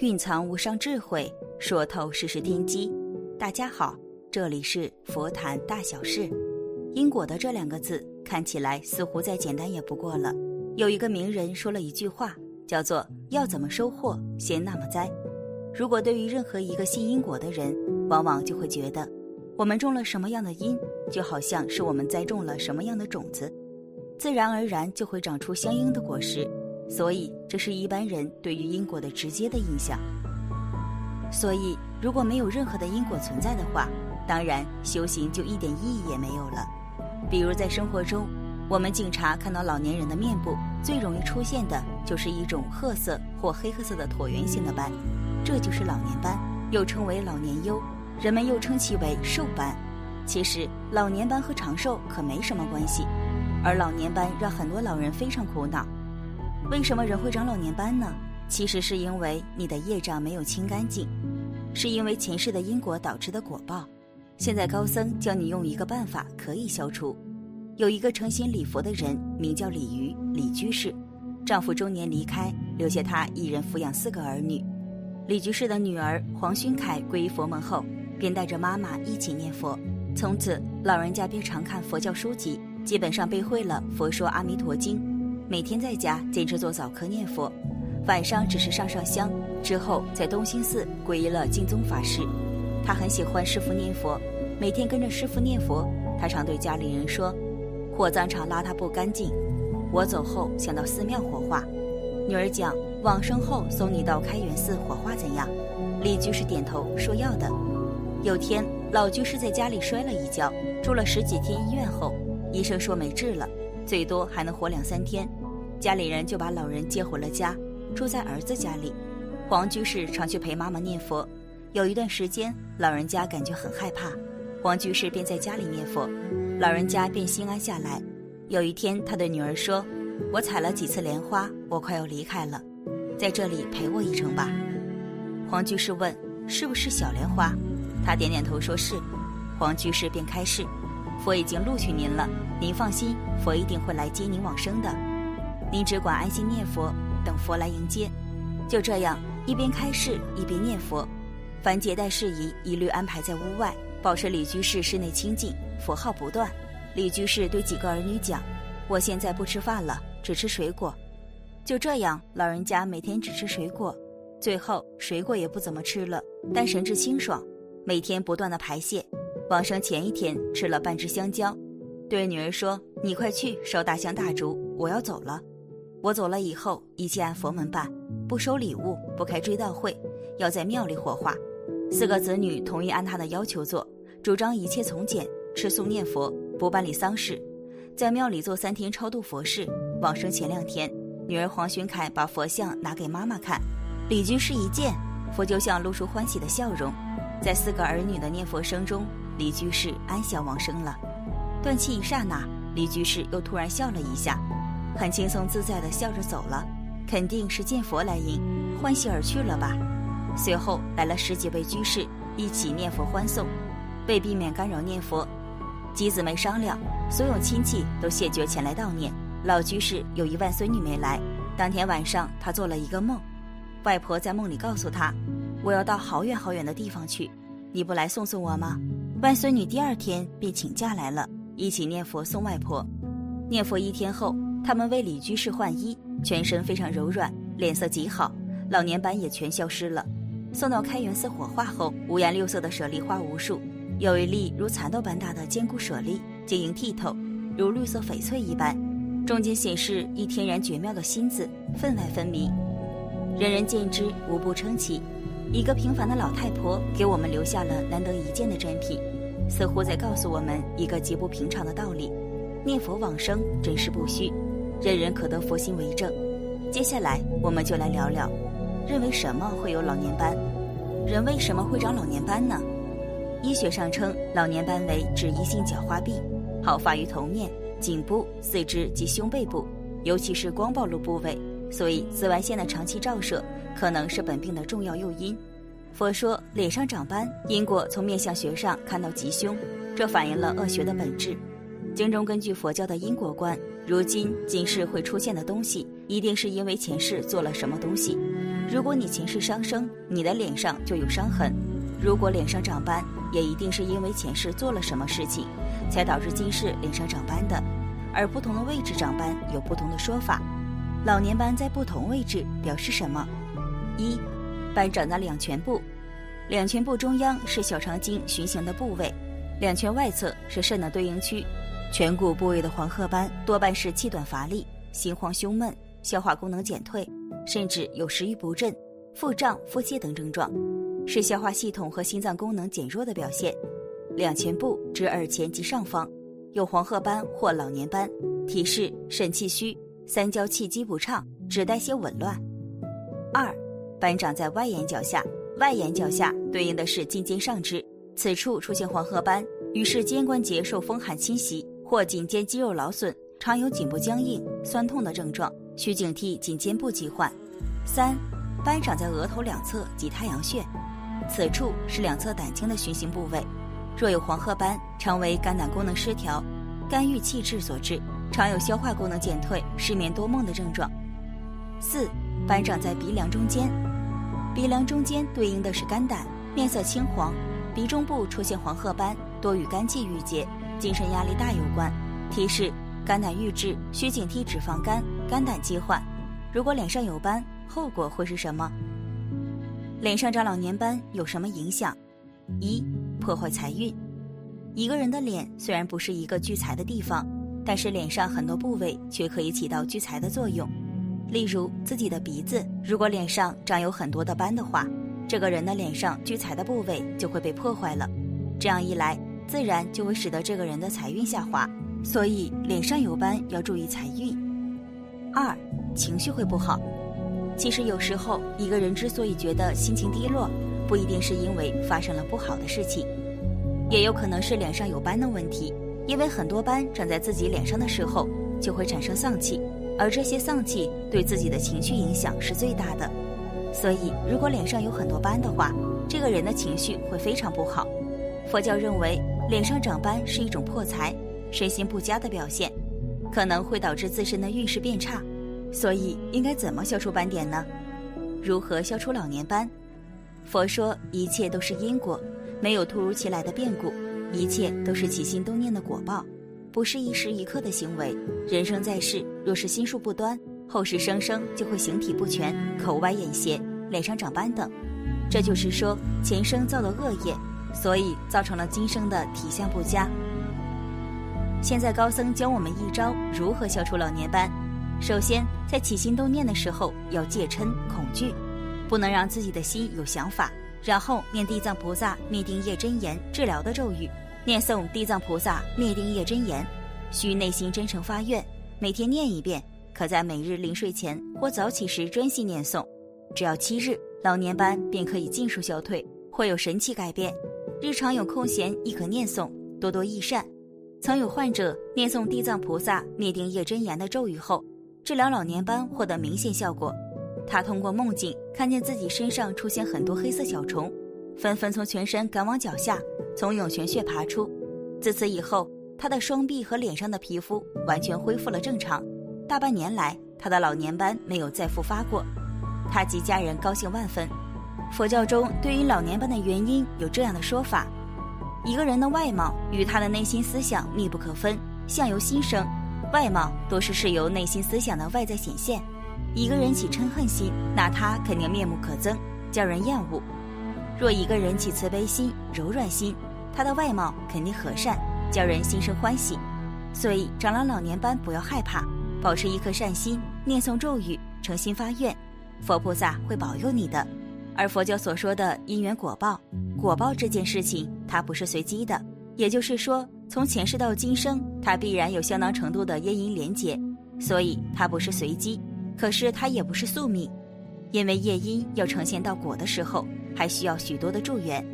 蕴藏无上智慧，说透世事天机。大家好，这里是佛谈大小事。因果的这两个字看起来似乎再简单也不过了。有一个名人说了一句话，叫做“要怎么收获，先那么栽”。如果对于任何一个信因果的人，往往就会觉得，我们种了什么样的因，就好像是我们栽种了什么样的种子，自然而然就会长出相应的果实。所以，这是一般人对于因果的直接的印象。所以，如果没有任何的因果存在的话，当然修行就一点意义也没有了。比如在生活中，我们警察看到老年人的面部，最容易出现的就是一种褐色或黑褐色的椭圆形的斑，这就是老年斑，又称为老年疣，人们又称其为寿斑。其实，老年斑和长寿可没什么关系，而老年斑让很多老人非常苦恼。为什么人会长老年斑呢？其实是因为你的业障没有清干净，是因为前世的因果导致的果报。现在高僧教你用一个办法可以消除。有一个诚心礼佛的人，名叫李渔，李居士，丈夫中年离开，留下她一人抚养四个儿女。李居士的女儿黄勋凯皈依佛门后，便带着妈妈一起念佛。从此，老人家便常看佛教书籍，基本上背会了《佛说阿弥陀经》。每天在家坚持做早课念佛，晚上只是上上香，之后在东兴寺皈依了净宗法师。他很喜欢师傅念佛，每天跟着师傅念佛。他常对家里人说：“火葬场邋遢不干净，我走后想到寺庙火化。”女儿讲：“往生后送你到开元寺火化怎样？”李居士点头说：“要的。”有天老居士在家里摔了一跤，住了十几天医院后，医生说没治了，最多还能活两三天。家里人就把老人接回了家，住在儿子家里。黄居士常去陪妈妈念佛。有一段时间，老人家感觉很害怕，黄居士便在家里念佛，老人家便心安下来。有一天，他对女儿说：“我采了几次莲花，我快要离开了，在这里陪我一程吧。”黄居士问：“是不是小莲花？”他点点头说是。黄居士便开示：“佛已经录取您了，您放心，佛一定会来接您往生的。”您只管安心念佛，等佛来迎接。就这样，一边开示一边念佛，凡接待事宜一律安排在屋外，保持李居士室内清净，佛号不断。李居士对几个儿女讲：“我现在不吃饭了，只吃水果。”就这样，老人家每天只吃水果，最后水果也不怎么吃了，但神志清爽，每天不断的排泄。往生前一天吃了半只香蕉，对女儿说：“你快去烧大香大烛，我要走了。”我走了以后，一切按佛门办，不收礼物，不开追悼会，要在庙里火化。四个子女同意按他的要求做，主张一切从简，吃素念佛，不办理丧事，在庙里做三天超度佛事。往生前两天，女儿黄寻凯把佛像拿给妈妈看，李居士一见，佛就像露出欢喜的笑容。在四个儿女的念佛声中，李居士安详往生了。断气一刹那，李居士又突然笑了一下。很轻松自在地笑着走了，肯定是见佛来迎，欢喜而去了吧。随后来了十几位居士，一起念佛欢送。为避免干扰念佛，姬子没商量，所有亲戚都谢绝前来悼念。老居士有一万孙女没来。当天晚上，他做了一个梦，外婆在梦里告诉他：“我要到好远好远的地方去，你不来送送我吗？”外孙女第二天便请假来了，一起念佛送外婆。念佛一天后。他们为李居士换衣，全身非常柔软，脸色极好，老年斑也全消失了。送到开元寺火化后，五颜六色的舍利花无数，有一粒如蚕豆般大的坚固舍利，晶莹剔透，如绿色翡翠一般，中间显示一天然绝妙的心字，分外分明，人人见之无不称奇。一个平凡的老太婆给我们留下了难得一见的珍品，似乎在告诉我们一个极不平常的道理：念佛往生真是不虚。人人可得佛心为证。接下来，我们就来聊聊，认为什么会有老年斑？人为什么会长老年斑呢？医学上称老年斑为脂溢性角化病，好发于头面、颈部、四肢及胸背部，尤其是光暴露部位。所以，紫外线的长期照射可能是本病的重要诱因。佛说脸上长斑，因果从面相学上看到吉凶，这反映了恶学的本质。经中根据佛教的因果观，如今今世会出现的东西，一定是因为前世做了什么东西。如果你前世伤生，你的脸上就有伤痕；如果脸上长斑，也一定是因为前世做了什么事情，才导致今世脸上长斑的。而不同的位置长斑有不同的说法。老年斑在不同位置表示什么？一，斑长在两颧部，两颧部中央是小肠经循行的部位，两颧外侧是肾的对应区。颧骨部位的黄褐斑多半是气短乏力、心慌胸闷、消化功能减退，甚至有食欲不振、腹胀、腹泻等症状，是消化系统和心脏功能减弱的表现。两颧部指耳前及上方有黄褐斑或老年斑，提示肾气虚、三焦气机不畅、指代谢紊乱。二，斑长在外眼角下，外眼角下对应的是颈肩上肢，此处出现黄褐斑，于是肩关节受风寒侵袭。或颈肩肌肉劳损，常有颈部僵硬、酸痛的症状，需警惕颈肩部疾患。三，斑长在额头两侧及太阳穴，此处是两侧胆经的循行部位。若有黄褐斑，常为肝胆功能失调、肝郁气滞所致，常有消化功能减退、失眠多梦的症状。四，斑长在鼻梁中间，鼻梁中间对应的是肝胆，面色青黄，鼻中部出现黄褐斑，多与肝气郁结。精神压力大有关，提示肝胆郁滞，需警惕脂肪肝、肝胆疾患。如果脸上有斑，后果会是什么？脸上长老年斑有什么影响？一、破坏财运。一个人的脸虽然不是一个聚财的地方，但是脸上很多部位却可以起到聚财的作用。例如自己的鼻子，如果脸上长有很多的斑的话，这个人的脸上聚财的部位就会被破坏了。这样一来。自然就会使得这个人的财运下滑，所以脸上有斑要注意财运。二，情绪会不好。其实有时候一个人之所以觉得心情低落，不一定是因为发生了不好的事情，也有可能是脸上有斑的问题。因为很多斑长在自己脸上的时候，就会产生丧气，而这些丧气对自己的情绪影响是最大的。所以如果脸上有很多斑的话，这个人的情绪会非常不好。佛教认为。脸上长斑是一种破财、身心不佳的表现，可能会导致自身的运势变差。所以应该怎么消除斑点呢？如何消除老年斑？佛说一切都是因果，没有突如其来的变故，一切都是起心动念的果报，不是一时一刻的行为。人生在世，若是心术不端，后世生生就会形体不全、口歪眼斜、脸上长斑等。这就是说前生造的恶业。所以造成了今生的体相不佳。现在高僧教我们一招如何消除老年斑。首先，在起心动念的时候要戒嗔恐惧，不能让自己的心有想法。然后念地藏菩萨灭定业真言治疗的咒语，念诵地藏菩萨灭定业真言，需内心真诚发愿，每天念一遍，可在每日临睡前或早起时专心念诵，只要七日，老年斑便可以尽数消退，会有神奇改变。日常有空闲亦可念诵，多多益善。曾有患者念诵地藏菩萨灭定业真言的咒语后，治疗老年斑获得明显效果。他通过梦境看见自己身上出现很多黑色小虫，纷纷从全身赶往脚下，从涌泉穴爬出。自此以后，他的双臂和脸上的皮肤完全恢复了正常。大半年来，他的老年斑没有再复发过，他及家人高兴万分。佛教中对于老年斑的原因有这样的说法：一个人的外貌与他的内心思想密不可分，相由心生，外貌多是是由内心思想的外在显现。一个人起嗔恨心，那他肯定面目可憎，叫人厌恶；若一个人起慈悲心、柔软心，他的外貌肯定和善，叫人心生欢喜。所以长了老年斑不要害怕，保持一颗善心，念诵咒语，诚心发愿，佛菩萨会保佑你的。而佛教所说的因缘果报，果报这件事情，它不是随机的，也就是说，从前世到今生，它必然有相当程度的业因连结，所以它不是随机，可是它也不是宿命，因为业因要呈现到果的时候，还需要许多的助缘，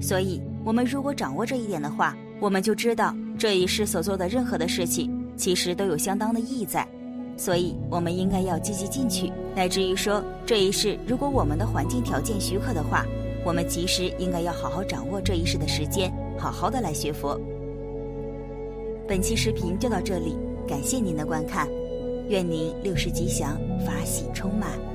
所以我们如果掌握这一点的话，我们就知道这一世所做的任何的事情，其实都有相当的意义在。所以，我们应该要积极进取，乃至于说，这一世如果我们的环境条件许可的话，我们其实应该要好好掌握这一世的时间，好好的来学佛。本期视频就到这里，感谢您的观看，愿您六时吉祥，法喜充满。